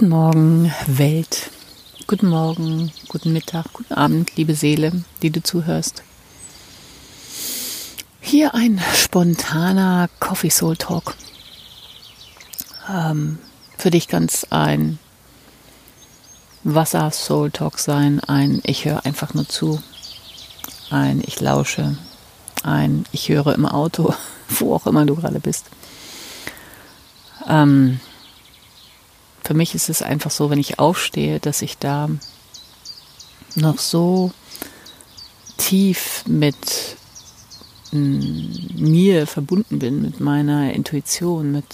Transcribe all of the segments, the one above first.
Guten Morgen, Welt. Guten Morgen, guten Mittag, guten Abend, liebe Seele, die du zuhörst. Hier ein spontaner Coffee Soul Talk. Ähm, für dich ganz ein Wasser Soul Talk sein, ein Ich höre einfach nur zu, ein Ich lausche, ein Ich höre im Auto, wo auch immer du gerade bist. Ähm, für mich ist es einfach so, wenn ich aufstehe, dass ich da noch so tief mit mir verbunden bin, mit meiner Intuition, mit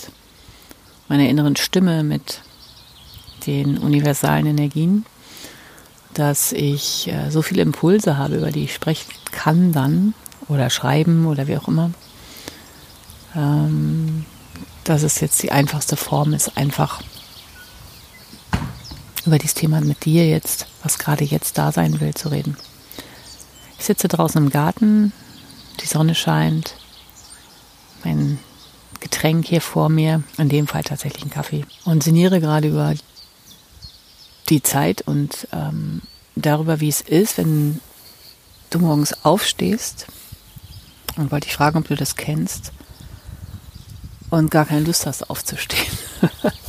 meiner inneren Stimme, mit den universalen Energien, dass ich äh, so viele Impulse habe, über die ich sprechen kann dann oder schreiben oder wie auch immer. Ähm, dass es jetzt die einfachste Form ist, einfach über dieses Thema mit dir jetzt, was gerade jetzt da sein will, zu reden. Ich sitze draußen im Garten, die Sonne scheint, mein Getränk hier vor mir, in dem Fall tatsächlich ein Kaffee, und sinniere gerade über die Zeit und ähm, darüber, wie es ist, wenn du morgens aufstehst und wollte ich fragen, ob du das kennst und gar keine Lust hast aufzustehen.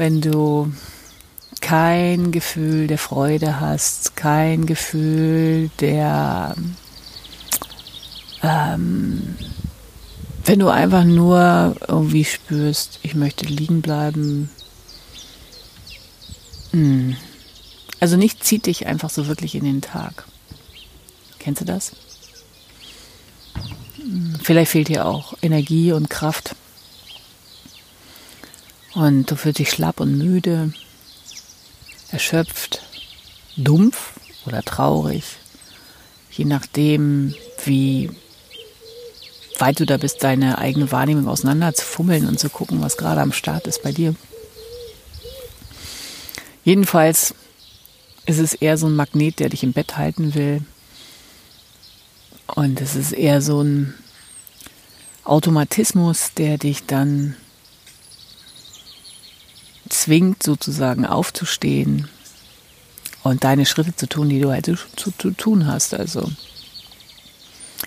wenn du kein Gefühl der Freude hast, kein Gefühl der, ähm, wenn du einfach nur irgendwie spürst, ich möchte liegen bleiben. Hm. Also nicht zieht dich einfach so wirklich in den Tag. Kennst du das? Hm, vielleicht fehlt dir auch Energie und Kraft. Und du fühlst dich schlapp und müde, erschöpft, dumpf oder traurig, je nachdem, wie weit du da bist, deine eigene Wahrnehmung auseinander zu fummeln und zu gucken, was gerade am Start ist bei dir. Jedenfalls ist es eher so ein Magnet, der dich im Bett halten will. Und es ist eher so ein Automatismus, der dich dann zwingt, sozusagen aufzustehen und deine Schritte zu tun, die du halt zu, zu tun hast. Also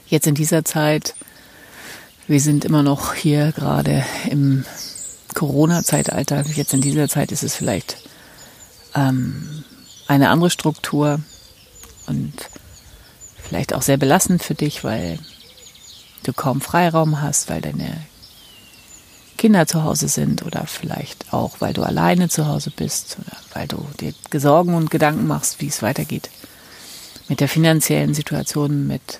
jetzt in dieser Zeit, wir sind immer noch hier gerade im Corona-Zeitalter. Jetzt in dieser Zeit ist es vielleicht ähm, eine andere Struktur und vielleicht auch sehr belastend für dich, weil du kaum Freiraum hast, weil deine Kinder zu Hause sind oder vielleicht auch, weil du alleine zu Hause bist oder weil du dir Sorgen und Gedanken machst, wie es weitergeht mit der finanziellen Situation, mit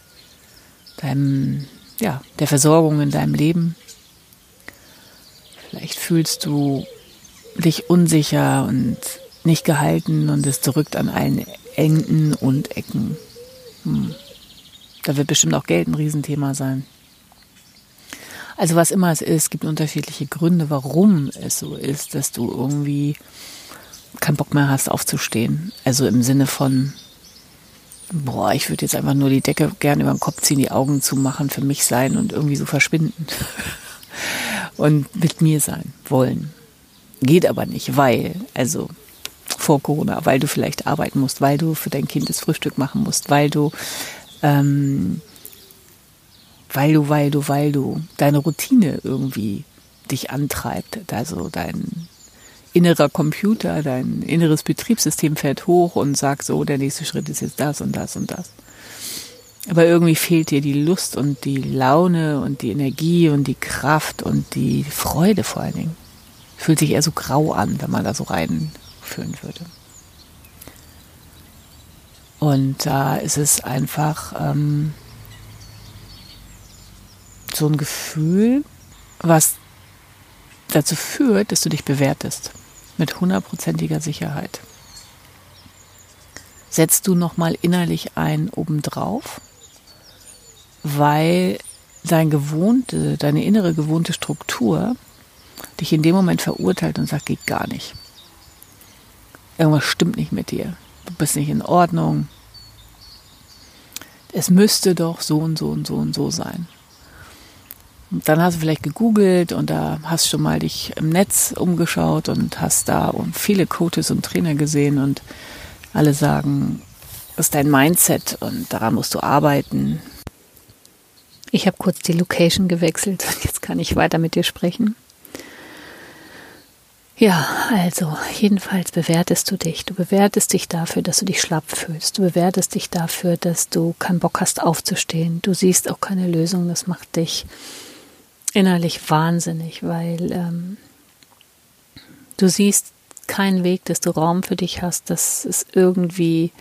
deinem, ja, der Versorgung in deinem Leben. Vielleicht fühlst du dich unsicher und nicht gehalten und es drückt an allen Enden und Ecken. Hm. Da wird bestimmt auch Geld ein Riesenthema sein. Also was immer es ist, gibt unterschiedliche Gründe, warum es so ist, dass du irgendwie keinen Bock mehr hast aufzustehen. Also im Sinne von, boah, ich würde jetzt einfach nur die Decke gerne über den Kopf ziehen, die Augen zumachen, für mich sein und irgendwie so verschwinden. und mit mir sein wollen. Geht aber nicht, weil, also vor Corona, weil du vielleicht arbeiten musst, weil du für dein Kind das Frühstück machen musst, weil du ähm, weil du, weil du, weil du deine Routine irgendwie dich antreibt. Also dein innerer Computer, dein inneres Betriebssystem fährt hoch und sagt so, der nächste Schritt ist jetzt das und das und das. Aber irgendwie fehlt dir die Lust und die Laune und die Energie und die Kraft und die Freude vor allen Dingen. Fühlt sich eher so grau an, wenn man da so reinführen würde. Und da ist es einfach ähm, so ein Gefühl, was dazu führt, dass du dich bewertest. Mit hundertprozentiger Sicherheit. Setzt du nochmal innerlich ein obendrauf, weil dein gewohnte, deine innere gewohnte Struktur dich in dem Moment verurteilt und sagt, geht gar nicht. Irgendwas stimmt nicht mit dir. Du bist nicht in Ordnung. Es müsste doch so und so und so und so sein. Dann hast du vielleicht gegoogelt und da hast schon mal dich im Netz umgeschaut und hast da viele Coaches und Trainer gesehen und alle sagen, das ist dein Mindset und daran musst du arbeiten. Ich habe kurz die Location gewechselt. Jetzt kann ich weiter mit dir sprechen. Ja, also jedenfalls bewertest du dich. Du bewertest dich dafür, dass du dich schlapp fühlst. Du bewertest dich dafür, dass du keinen Bock hast aufzustehen. Du siehst auch keine Lösung. Das macht dich innerlich wahnsinnig, weil ähm, du siehst keinen Weg, dass du Raum für dich hast. Das ist irgendwie,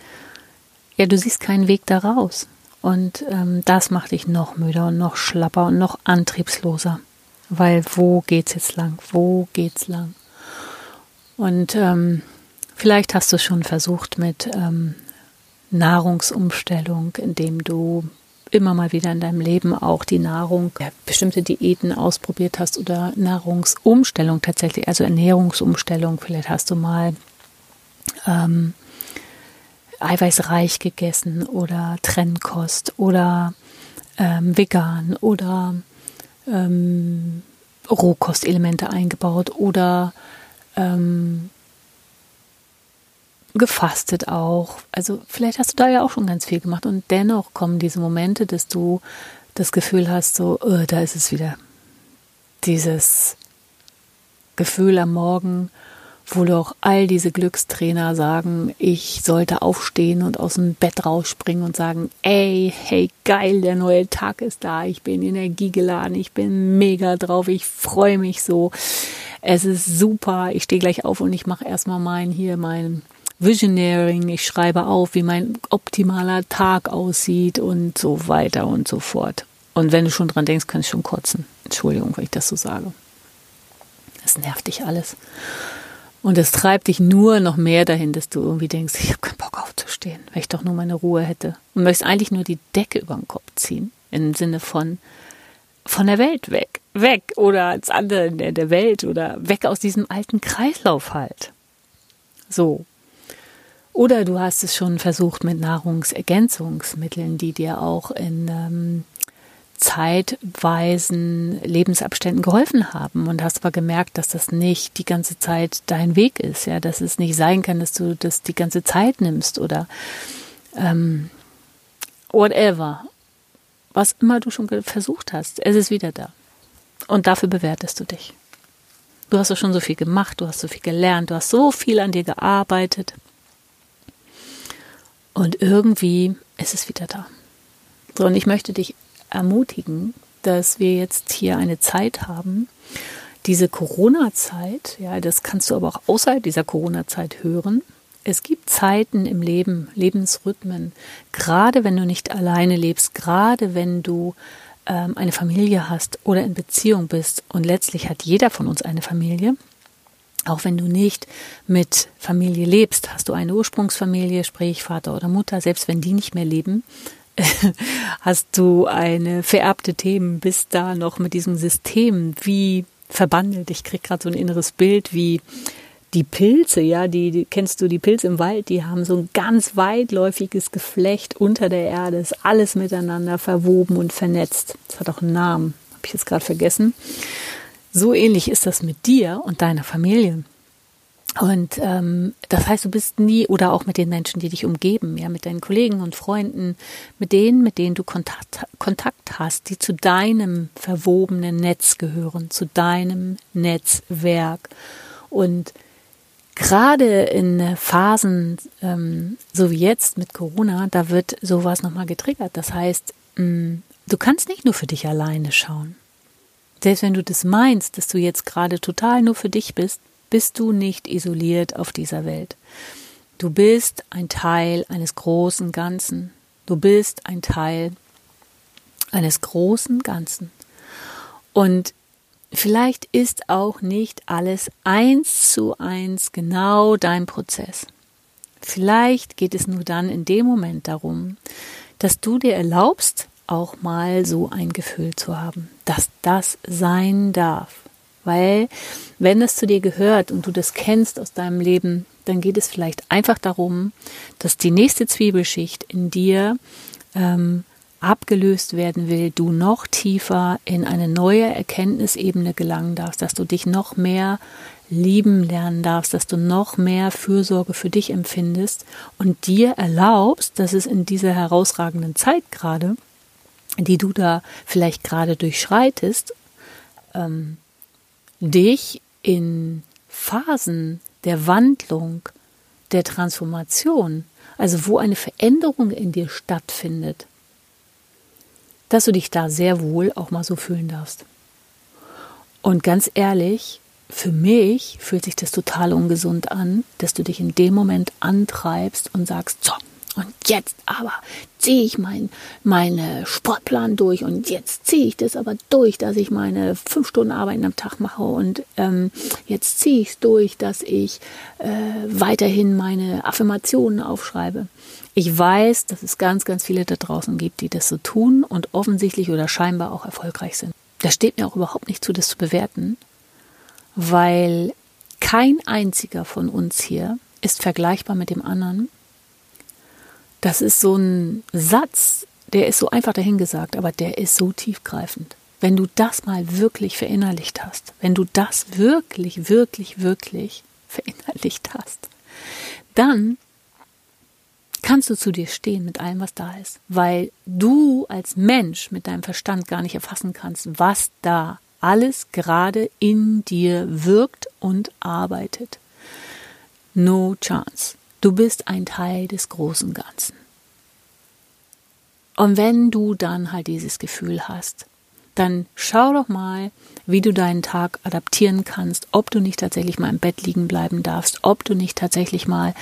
ja, du siehst keinen Weg da raus. Und ähm, das macht dich noch müder und noch schlapper und noch antriebsloser. Weil wo geht's jetzt lang? Wo geht's lang? Und ähm, vielleicht hast du es schon versucht mit ähm, Nahrungsumstellung, indem du immer mal wieder in deinem Leben auch die Nahrung, ja, bestimmte Diäten ausprobiert hast oder Nahrungsumstellung tatsächlich, also Ernährungsumstellung. Vielleicht hast du mal ähm, eiweißreich gegessen oder Trennkost oder ähm, vegan oder ähm, Rohkostelemente eingebaut oder ähm, gefastet auch. Also vielleicht hast du da ja auch schon ganz viel gemacht und dennoch kommen diese Momente, dass du das Gefühl hast, so, oh, da ist es wieder. Dieses Gefühl am Morgen, wo doch all diese Glückstrainer sagen, ich sollte aufstehen und aus dem Bett rausspringen und sagen, ey, hey, geil, der neue Tag ist da, ich bin energiegeladen, ich bin mega drauf, ich freue mich so es ist super, ich stehe gleich auf und ich mache erstmal mein hier mein Visionaring, ich schreibe auf, wie mein optimaler Tag aussieht und so weiter und so fort. Und wenn du schon dran denkst, kannst du schon kotzen. Entschuldigung, wenn ich das so sage. Das nervt dich alles. Und es treibt dich nur noch mehr dahin, dass du irgendwie denkst, ich habe keinen Bock aufzustehen, weil ich doch nur meine Ruhe hätte. Und möchtest eigentlich nur die Decke über den Kopf ziehen. Im Sinne von, von der Welt weg, weg oder als andere der, der Welt oder weg aus diesem alten Kreislauf halt. So. Oder du hast es schon versucht mit Nahrungsergänzungsmitteln, die dir auch in ähm, zeitweisen Lebensabständen geholfen haben und hast aber gemerkt, dass das nicht die ganze Zeit dein Weg ist, ja, dass es nicht sein kann, dass du das die ganze Zeit nimmst oder ähm, whatever was immer du schon versucht hast, es ist wieder da. Und dafür bewertest du dich. Du hast doch schon so viel gemacht, du hast so viel gelernt, du hast so viel an dir gearbeitet. Und irgendwie ist es wieder da. So, und ich möchte dich ermutigen, dass wir jetzt hier eine Zeit haben, diese Corona-Zeit, ja, das kannst du aber auch außerhalb dieser Corona-Zeit hören, es gibt Zeiten im Leben, Lebensrhythmen, gerade wenn du nicht alleine lebst, gerade wenn du ähm, eine Familie hast oder in Beziehung bist und letztlich hat jeder von uns eine Familie. Auch wenn du nicht mit Familie lebst, hast du eine Ursprungsfamilie, sprich Vater oder Mutter, selbst wenn die nicht mehr leben, hast du eine vererbte Themen, bist da noch mit diesem System wie verbandelt. Ich krieg gerade so ein inneres Bild, wie die Pilze, ja, die, die, kennst du die Pilze im Wald, die haben so ein ganz weitläufiges Geflecht unter der Erde, ist alles miteinander verwoben und vernetzt. Das hat auch einen Namen, habe ich jetzt gerade vergessen. So ähnlich ist das mit dir und deiner Familie. Und ähm, das heißt, du bist nie oder auch mit den Menschen, die dich umgeben, ja, mit deinen Kollegen und Freunden, mit denen, mit denen du Kontakt, Kontakt hast, die zu deinem verwobenen Netz gehören, zu deinem Netzwerk. Und gerade in Phasen ähm, so wie jetzt mit Corona, da wird sowas nochmal getriggert. Das heißt, mh, mm, du kannst nicht nur für dich alleine schauen. Selbst wenn du das meinst, dass du jetzt gerade total nur für dich bist, bist du nicht isoliert auf dieser Welt. Du bist ein Teil eines großen Ganzen. Du bist ein Teil eines großen Ganzen. Und Vielleicht ist auch nicht alles eins zu eins genau dein Prozess. Vielleicht geht es nur dann in dem Moment darum, dass du dir erlaubst, auch mal so ein Gefühl zu haben, dass das sein darf. Weil wenn es zu dir gehört und du das kennst aus deinem Leben, dann geht es vielleicht einfach darum, dass die nächste Zwiebelschicht in dir ähm, abgelöst werden will, du noch tiefer in eine neue Erkenntnisebene gelangen darfst, dass du dich noch mehr lieben lernen darfst, dass du noch mehr Fürsorge für dich empfindest und dir erlaubst, dass es in dieser herausragenden Zeit gerade, die du da vielleicht gerade durchschreitest, ähm, dich in Phasen der Wandlung, der Transformation, also wo eine Veränderung in dir stattfindet, dass du dich da sehr wohl auch mal so fühlen darfst. Und ganz ehrlich, für mich fühlt sich das total ungesund an, dass du dich in dem Moment antreibst und sagst, so, und jetzt aber ziehe ich meinen meine Sportplan durch und jetzt ziehe ich das aber durch, dass ich meine fünf Stunden Arbeiten am Tag mache und ähm, jetzt ziehe ich es durch, dass ich äh, weiterhin meine Affirmationen aufschreibe. Ich weiß, dass es ganz, ganz viele da draußen gibt, die das so tun und offensichtlich oder scheinbar auch erfolgreich sind. Das steht mir auch überhaupt nicht zu, das zu bewerten, weil kein einziger von uns hier ist vergleichbar mit dem anderen. Das ist so ein Satz, der ist so einfach dahingesagt, aber der ist so tiefgreifend. Wenn du das mal wirklich verinnerlicht hast, wenn du das wirklich, wirklich, wirklich verinnerlicht hast, dann kannst du zu dir stehen mit allem, was da ist, weil du als Mensch mit deinem Verstand gar nicht erfassen kannst, was da alles gerade in dir wirkt und arbeitet. No chance. Du bist ein Teil des großen Ganzen. Und wenn du dann halt dieses Gefühl hast, dann schau doch mal, wie du deinen Tag adaptieren kannst, ob du nicht tatsächlich mal im Bett liegen bleiben darfst, ob du nicht tatsächlich mal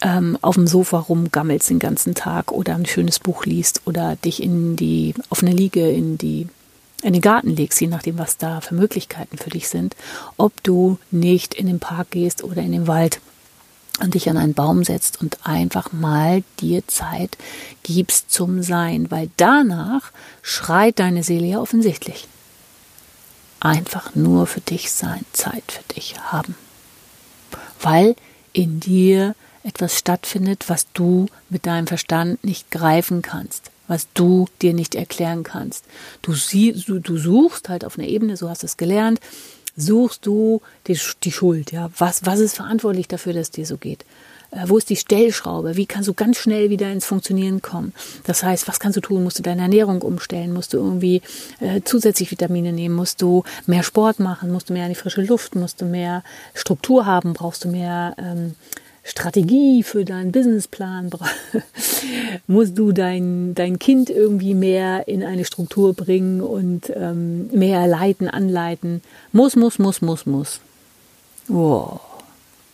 ähm, auf dem Sofa rumgammelst den ganzen Tag oder ein schönes Buch liest oder dich in die, auf eine Liege in die in den Garten legst, je nachdem, was da für Möglichkeiten für dich sind, ob du nicht in den Park gehst oder in den Wald und dich an einen Baum setzt und einfach mal dir Zeit gibst zum Sein, weil danach schreit deine Seele ja offensichtlich. Einfach nur für dich sein, Zeit für dich haben. Weil in dir etwas stattfindet, was du mit deinem Verstand nicht greifen kannst was du dir nicht erklären kannst. Du, siehst, du, du suchst halt auf einer Ebene, so hast du es gelernt, suchst du die, die Schuld, ja. Was, was ist verantwortlich dafür, dass dir so geht? Äh, wo ist die Stellschraube? Wie kannst du ganz schnell wieder ins Funktionieren kommen? Das heißt, was kannst du tun? Musst du deine Ernährung umstellen? Musst du irgendwie äh, zusätzlich Vitamine nehmen? Musst du mehr Sport machen? Musst du mehr an die frische Luft? Musst du mehr Struktur haben? Brauchst du mehr ähm, Strategie für deinen Businessplan, musst du dein, dein Kind irgendwie mehr in eine Struktur bringen und ähm, mehr leiten, anleiten. Muss, muss, muss, muss, muss. Wow.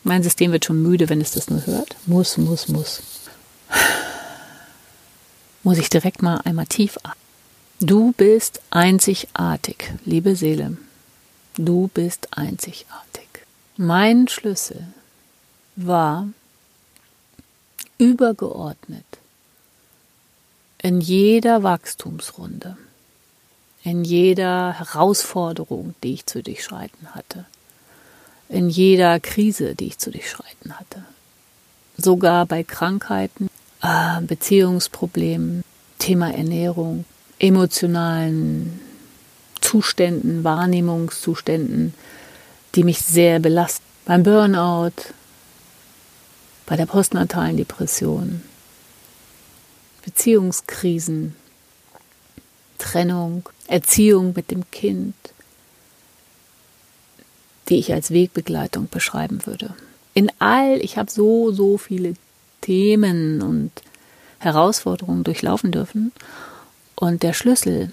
Mein System wird schon müde, wenn es das nur hört. Muss, muss, muss. Muss ich direkt mal einmal tief atmen. Du bist einzigartig, liebe Seele. Du bist einzigartig. Mein Schlüssel war übergeordnet in jeder Wachstumsrunde, in jeder Herausforderung, die ich zu durchschreiten hatte, in jeder Krise, die ich zu durchschreiten hatte, sogar bei Krankheiten, äh, Beziehungsproblemen, Thema Ernährung, emotionalen Zuständen, Wahrnehmungszuständen, die mich sehr belasten. Beim Burnout, bei der postnatalen Depression, Beziehungskrisen, Trennung, Erziehung mit dem Kind, die ich als Wegbegleitung beschreiben würde. In all, ich habe so, so viele Themen und Herausforderungen durchlaufen dürfen. Und der Schlüssel,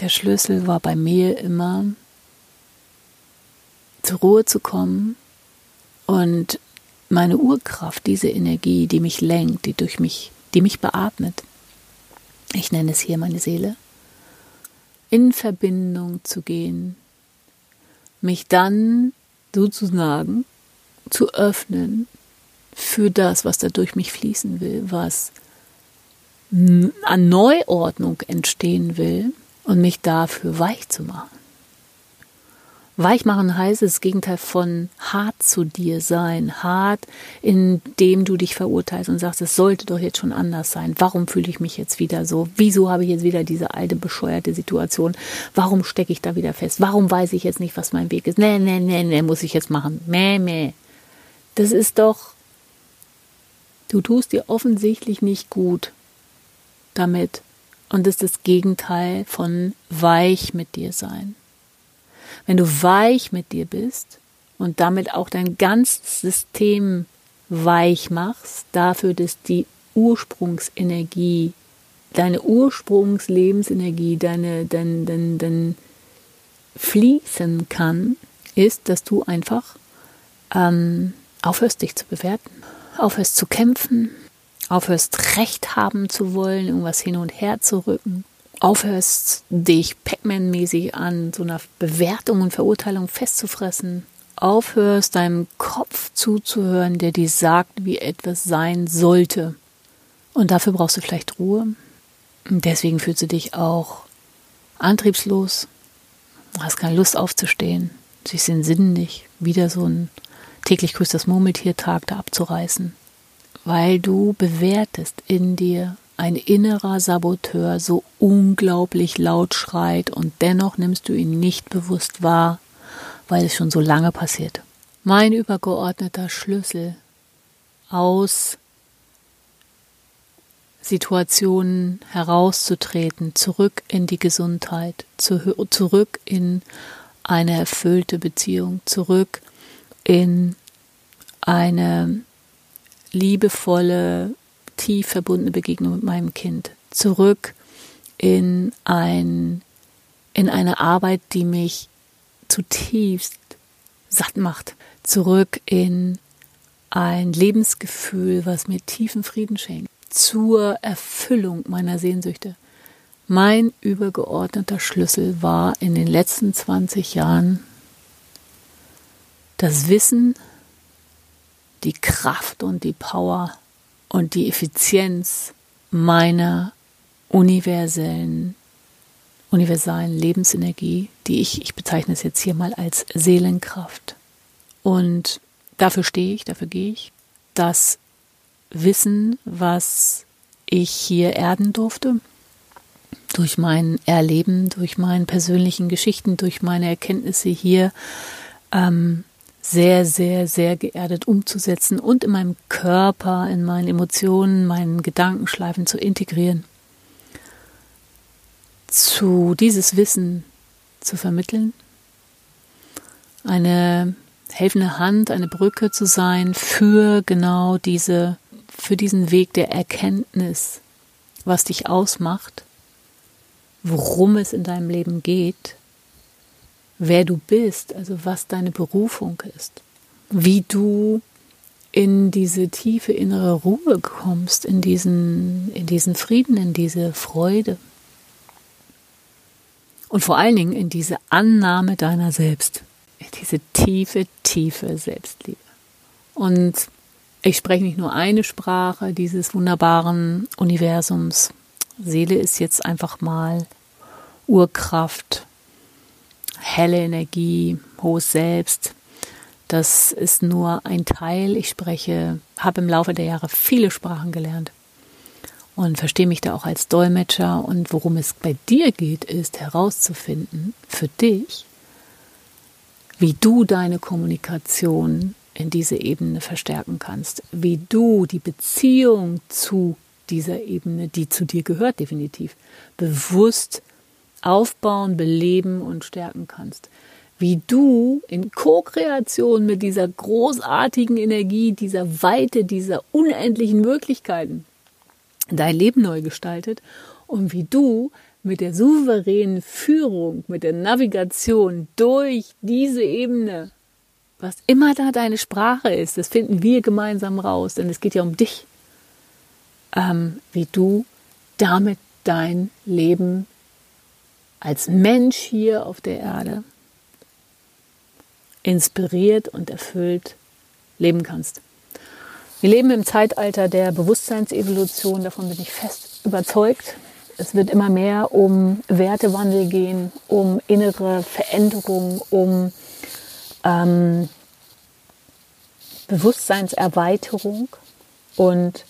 der Schlüssel war bei mir immer, zur Ruhe zu kommen und meine Urkraft, diese Energie, die mich lenkt, die durch mich, die mich beatmet, ich nenne es hier meine Seele, in Verbindung zu gehen, mich dann sozusagen zu öffnen für das, was da durch mich fließen will, was an Neuordnung entstehen will und mich dafür weich zu machen. Weich machen heißt das Gegenteil von hart zu dir sein. Hart, indem du dich verurteilst und sagst, es sollte doch jetzt schon anders sein. Warum fühle ich mich jetzt wieder so? Wieso habe ich jetzt wieder diese alte bescheuerte Situation? Warum stecke ich da wieder fest? Warum weiß ich jetzt nicht, was mein Weg ist? Nee, nee, nee, nee, muss ich jetzt machen. Mäh, mäh. Das ist doch, du tust dir offensichtlich nicht gut damit. Und das ist das Gegenteil von weich mit dir sein. Wenn du weich mit dir bist und damit auch dein ganzes System weich machst, dafür, dass die Ursprungsenergie, deine Ursprungslebensenergie, deine, dein, dein, dein fließen kann, ist, dass du einfach ähm, aufhörst, dich zu bewerten, aufhörst zu kämpfen, aufhörst, Recht haben zu wollen, irgendwas hin und her zu rücken, aufhörst, dich Pac-Man-mäßig an so einer Bewertung und Verurteilung festzufressen, aufhörst, deinem Kopf zuzuhören, der dir sagt, wie etwas sein sollte. Und dafür brauchst du vielleicht Ruhe. Und deswegen fühlst du dich auch antriebslos, hast keine Lust aufzustehen, sie sind sinnlich, wieder so ein täglich grüßt das Murmeltiertag da abzureißen, weil du bewertest in dir, ein innerer Saboteur so unglaublich laut schreit und dennoch nimmst du ihn nicht bewusst wahr, weil es schon so lange passiert. Mein übergeordneter Schlüssel aus Situationen herauszutreten, zurück in die Gesundheit, zurück in eine erfüllte Beziehung, zurück in eine liebevolle tief verbundene Begegnung mit meinem Kind. Zurück in ein, in eine Arbeit, die mich zutiefst satt macht. Zurück in ein Lebensgefühl, was mir tiefen Frieden schenkt. Zur Erfüllung meiner Sehnsüchte. Mein übergeordneter Schlüssel war in den letzten 20 Jahren das Wissen, die Kraft und die Power und die Effizienz meiner universellen, universalen Lebensenergie, die ich, ich bezeichne es jetzt hier mal als Seelenkraft. Und dafür stehe ich, dafür gehe ich. Das Wissen, was ich hier erden durfte, durch mein Erleben, durch meine persönlichen Geschichten, durch meine Erkenntnisse hier, ähm, sehr, sehr, sehr geerdet umzusetzen und in meinem Körper, in meinen Emotionen, meinen Gedankenschleifen zu integrieren. Zu dieses Wissen zu vermitteln, eine helfende Hand, eine Brücke zu sein für genau diese, für diesen Weg der Erkenntnis, was dich ausmacht, worum es in deinem Leben geht wer du bist, also was deine Berufung ist, wie du in diese tiefe innere Ruhe kommst, in diesen, in diesen Frieden, in diese Freude. Und vor allen Dingen in diese Annahme deiner selbst, in diese tiefe, tiefe Selbstliebe. Und ich spreche nicht nur eine Sprache dieses wunderbaren Universums. Seele ist jetzt einfach mal Urkraft, helle Energie, hohes Selbst. Das ist nur ein Teil. Ich spreche, habe im Laufe der Jahre viele Sprachen gelernt und verstehe mich da auch als Dolmetscher. Und worum es bei dir geht, ist herauszufinden für dich, wie du deine Kommunikation in diese Ebene verstärken kannst, wie du die Beziehung zu dieser Ebene, die zu dir gehört, definitiv bewusst aufbauen, beleben und stärken kannst. Wie du in Co-Kreation mit dieser großartigen Energie, dieser Weite, dieser unendlichen Möglichkeiten dein Leben neu gestaltet und wie du mit der souveränen Führung, mit der Navigation durch diese Ebene, was immer da deine Sprache ist, das finden wir gemeinsam raus, denn es geht ja um dich, ähm, wie du damit dein Leben als Mensch hier auf der Erde inspiriert und erfüllt leben kannst. Wir leben im Zeitalter der Bewusstseinsevolution, davon bin ich fest überzeugt. es wird immer mehr um Wertewandel gehen, um innere Veränderung, um ähm, Bewusstseinserweiterung und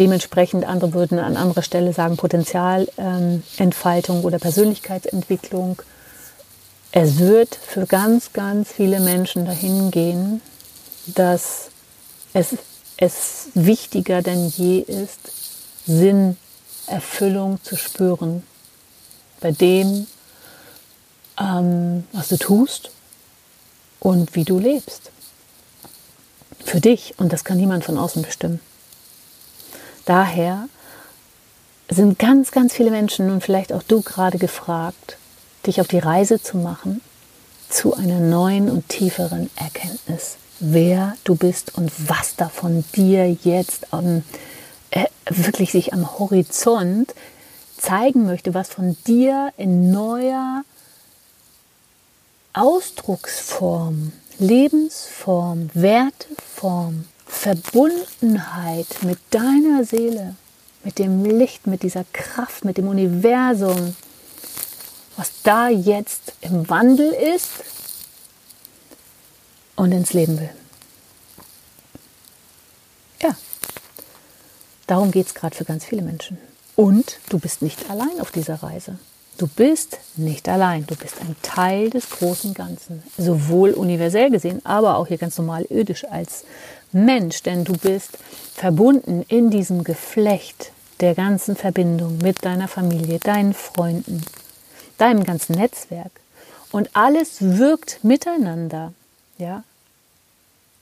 dementsprechend andere würden an anderer Stelle sagen Potenzialentfaltung ähm, oder Persönlichkeitsentwicklung. Es wird für ganz, ganz viele Menschen dahin gehen, dass es, es wichtiger denn je ist, Sinn, Erfüllung zu spüren bei dem, ähm, was du tust und wie du lebst. Für dich und das kann niemand von außen bestimmen. Daher sind ganz, ganz viele Menschen und vielleicht auch du gerade gefragt, dich auf die Reise zu machen zu einer neuen und tieferen Erkenntnis, wer du bist und was davon dir jetzt am, äh, wirklich sich am Horizont zeigen möchte, was von dir in neuer Ausdrucksform, Lebensform, Werteform, Verbundenheit mit deiner Seele, mit dem Licht, mit dieser Kraft, mit dem Universum, was da jetzt im Wandel ist und ins Leben will. Ja, darum geht es gerade für ganz viele Menschen. Und du bist nicht allein auf dieser Reise. Du bist nicht allein, du bist ein Teil des großen Ganzen, sowohl universell gesehen, aber auch hier ganz normal irdisch als Mensch, denn du bist verbunden in diesem Geflecht der ganzen Verbindung mit deiner Familie, deinen Freunden, deinem ganzen Netzwerk. Und alles wirkt miteinander. Ja?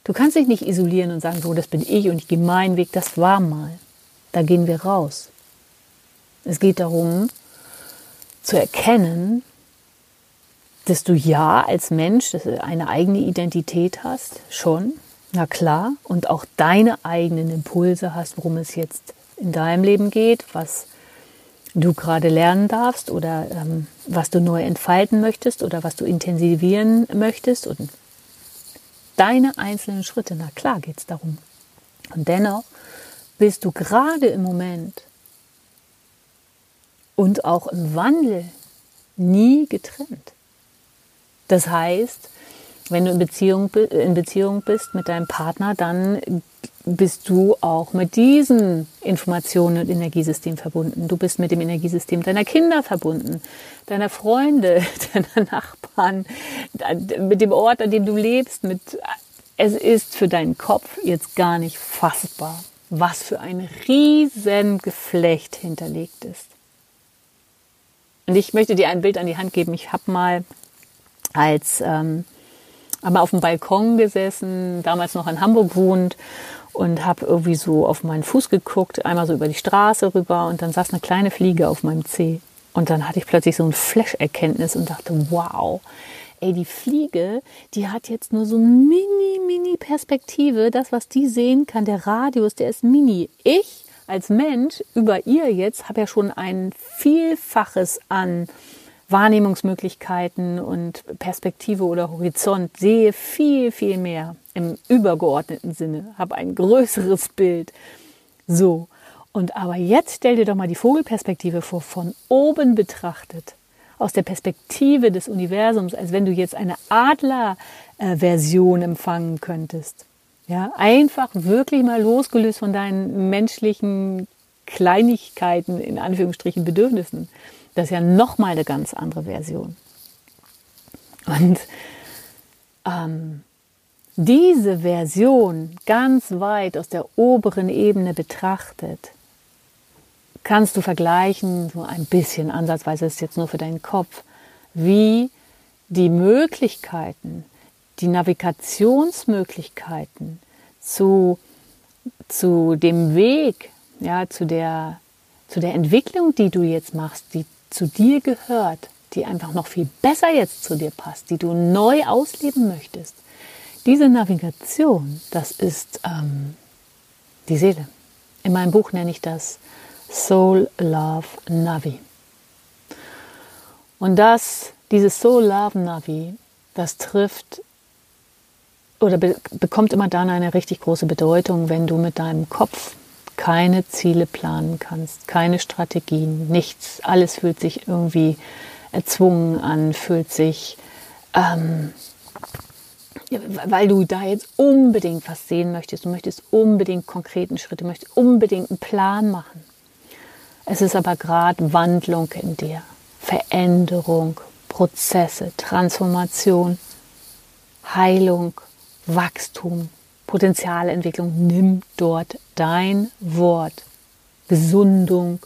Du kannst dich nicht isolieren und sagen, so, das bin ich und ich gehe meinen Weg, das war mal. Da gehen wir raus. Es geht darum, zu erkennen, dass du ja als Mensch eine eigene Identität hast, schon, na klar, und auch deine eigenen Impulse hast, worum es jetzt in deinem Leben geht, was du gerade lernen darfst oder ähm, was du neu entfalten möchtest oder was du intensivieren möchtest und deine einzelnen Schritte, na klar geht es darum. Und dennoch bist du gerade im Moment und auch im Wandel nie getrennt. Das heißt, wenn du in Beziehung, in Beziehung bist mit deinem Partner, dann bist du auch mit diesem Informationen- und Energiesystem verbunden. Du bist mit dem Energiesystem deiner Kinder verbunden, deiner Freunde, deiner Nachbarn, mit dem Ort, an dem du lebst. Mit, es ist für deinen Kopf jetzt gar nicht fassbar, was für ein riesen Geflecht hinterlegt ist. Und ich möchte dir ein Bild an die Hand geben. Ich habe mal als ähm, aber auf dem Balkon gesessen, damals noch in Hamburg wohnt und habe irgendwie so auf meinen Fuß geguckt, einmal so über die Straße rüber und dann saß eine kleine Fliege auf meinem Zeh. Und dann hatte ich plötzlich so ein Flash-Erkenntnis und dachte, wow, ey, die Fliege, die hat jetzt nur so mini, mini Perspektive. Das, was die sehen kann, der Radius, der ist mini. Ich als Mensch über ihr jetzt habe ja schon ein Vielfaches an Wahrnehmungsmöglichkeiten und Perspektive oder Horizont, sehe viel, viel mehr im übergeordneten Sinne, habe ein größeres Bild. So. Und aber jetzt stell dir doch mal die Vogelperspektive vor, von oben betrachtet, aus der Perspektive des Universums, als wenn du jetzt eine Adler-Version empfangen könntest. Ja, einfach wirklich mal losgelöst von deinen menschlichen Kleinigkeiten, in Anführungsstrichen Bedürfnissen. Das ist ja nochmal eine ganz andere Version. Und ähm, diese Version ganz weit aus der oberen Ebene betrachtet, kannst du vergleichen, so ein bisschen ansatzweise ist jetzt nur für deinen Kopf, wie die Möglichkeiten, die Navigationsmöglichkeiten zu, zu dem Weg, ja, zu der, zu der Entwicklung, die du jetzt machst, die zu dir gehört, die einfach noch viel besser jetzt zu dir passt, die du neu ausleben möchtest. Diese Navigation, das ist ähm, die Seele. In meinem Buch nenne ich das Soul Love Navi. Und das, dieses Soul Love Navi, das trifft oder be bekommt immer dann eine richtig große Bedeutung, wenn du mit deinem Kopf keine Ziele planen kannst, keine Strategien, nichts. Alles fühlt sich irgendwie erzwungen an, fühlt sich, ähm, weil du da jetzt unbedingt was sehen möchtest. Du möchtest unbedingt konkreten Schritte, du möchtest unbedingt einen Plan machen. Es ist aber gerade Wandlung in dir, Veränderung, Prozesse, Transformation, Heilung, Wachstum, Potenzialentwicklung. Nimm dort dein Wort, Gesundung.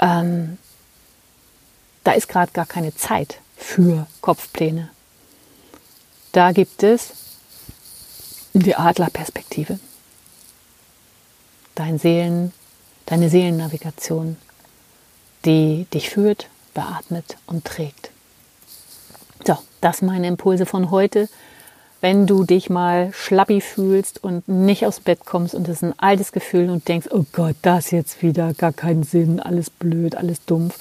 Ähm, da ist gerade gar keine Zeit für Kopfpläne. Da gibt es die Adlerperspektive. Dein Seelen, deine Seelennavigation, die dich führt, beatmet und trägt. So, das meine Impulse von heute. Wenn du dich mal schlappi fühlst und nicht aus Bett kommst und es ist ein altes Gefühl und denkst, oh Gott, das jetzt wieder, gar keinen Sinn, alles blöd, alles dumpf,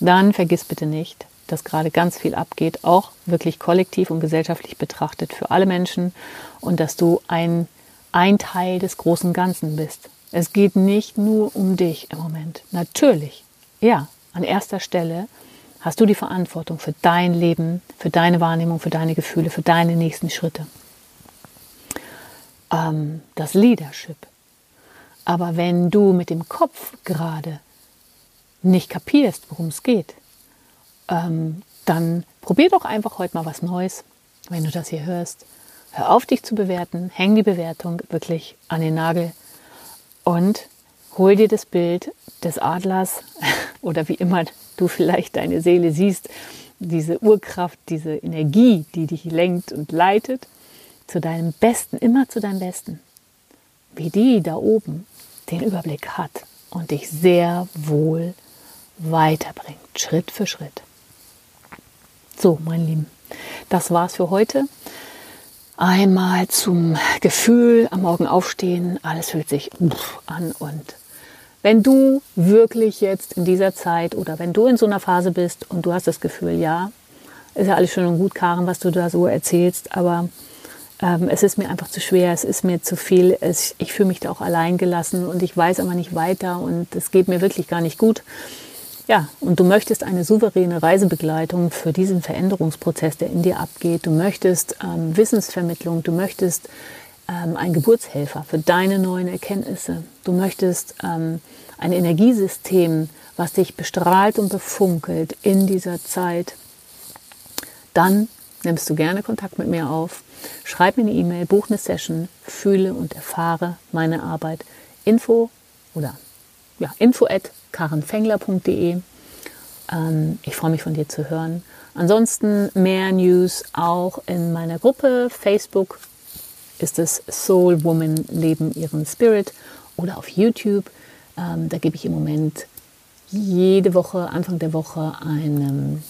dann vergiss bitte nicht, dass gerade ganz viel abgeht, auch wirklich kollektiv und gesellschaftlich betrachtet für alle Menschen und dass du ein, ein Teil des großen Ganzen bist. Es geht nicht nur um dich im Moment. Natürlich, ja, an erster Stelle hast du die Verantwortung für dein Leben, für deine Wahrnehmung, für deine Gefühle, für deine nächsten Schritte. Ähm, das Leadership. Aber wenn du mit dem Kopf gerade nicht kapierst, worum es geht, ähm, dann probier doch einfach heute mal was Neues, wenn du das hier hörst. Hör auf, dich zu bewerten, häng die Bewertung wirklich an den Nagel und hol dir das Bild des Adlers oder wie immer du vielleicht deine Seele siehst, diese Urkraft, diese Energie, die dich lenkt und leitet, zu deinem Besten, immer zu deinem Besten. Wie die da oben den Überblick hat und dich sehr wohl weiterbringt, Schritt für Schritt. So, mein Lieben, das war's für heute. Einmal zum Gefühl am Morgen aufstehen, alles fühlt sich an und wenn du wirklich jetzt in dieser Zeit oder wenn du in so einer Phase bist und du hast das Gefühl, ja, ist ja alles schön und gut, Karen, was du da so erzählst, aber ähm, es ist mir einfach zu schwer, es ist mir zu viel, es, ich fühle mich da auch allein gelassen und ich weiß aber nicht weiter und es geht mir wirklich gar nicht gut ja, und du möchtest eine souveräne Reisebegleitung für diesen Veränderungsprozess, der in dir abgeht. Du möchtest ähm, Wissensvermittlung, du möchtest ähm, ein Geburtshelfer für deine neuen Erkenntnisse. Du möchtest ähm, ein Energiesystem, was dich bestrahlt und befunkelt in dieser Zeit. Dann nimmst du gerne Kontakt mit mir auf. Schreib mir eine E-Mail, buch eine Session, fühle und erfahre meine Arbeit. Info oder ja, info at karenfengler.de. Ähm, ich freue mich von dir zu hören. Ansonsten mehr News auch in meiner Gruppe. Facebook ist es Soul Woman Leben ihren Spirit oder auf YouTube. Ähm, da gebe ich im Moment jede Woche, Anfang der Woche, eine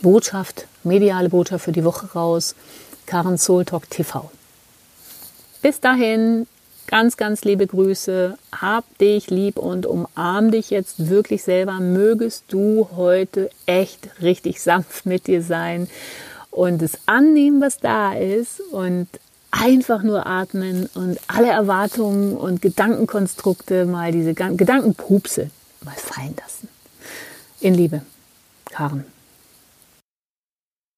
Botschaft, mediale Botschaft für die Woche raus. Karen Soul Talk TV. Bis dahin, Ganz, ganz liebe Grüße. Hab dich lieb und umarm dich jetzt wirklich selber. Mögest du heute echt richtig sanft mit dir sein und es annehmen, was da ist und einfach nur atmen und alle Erwartungen und Gedankenkonstrukte mal diese Gedankenpupse mal fallen lassen. In Liebe, Karen.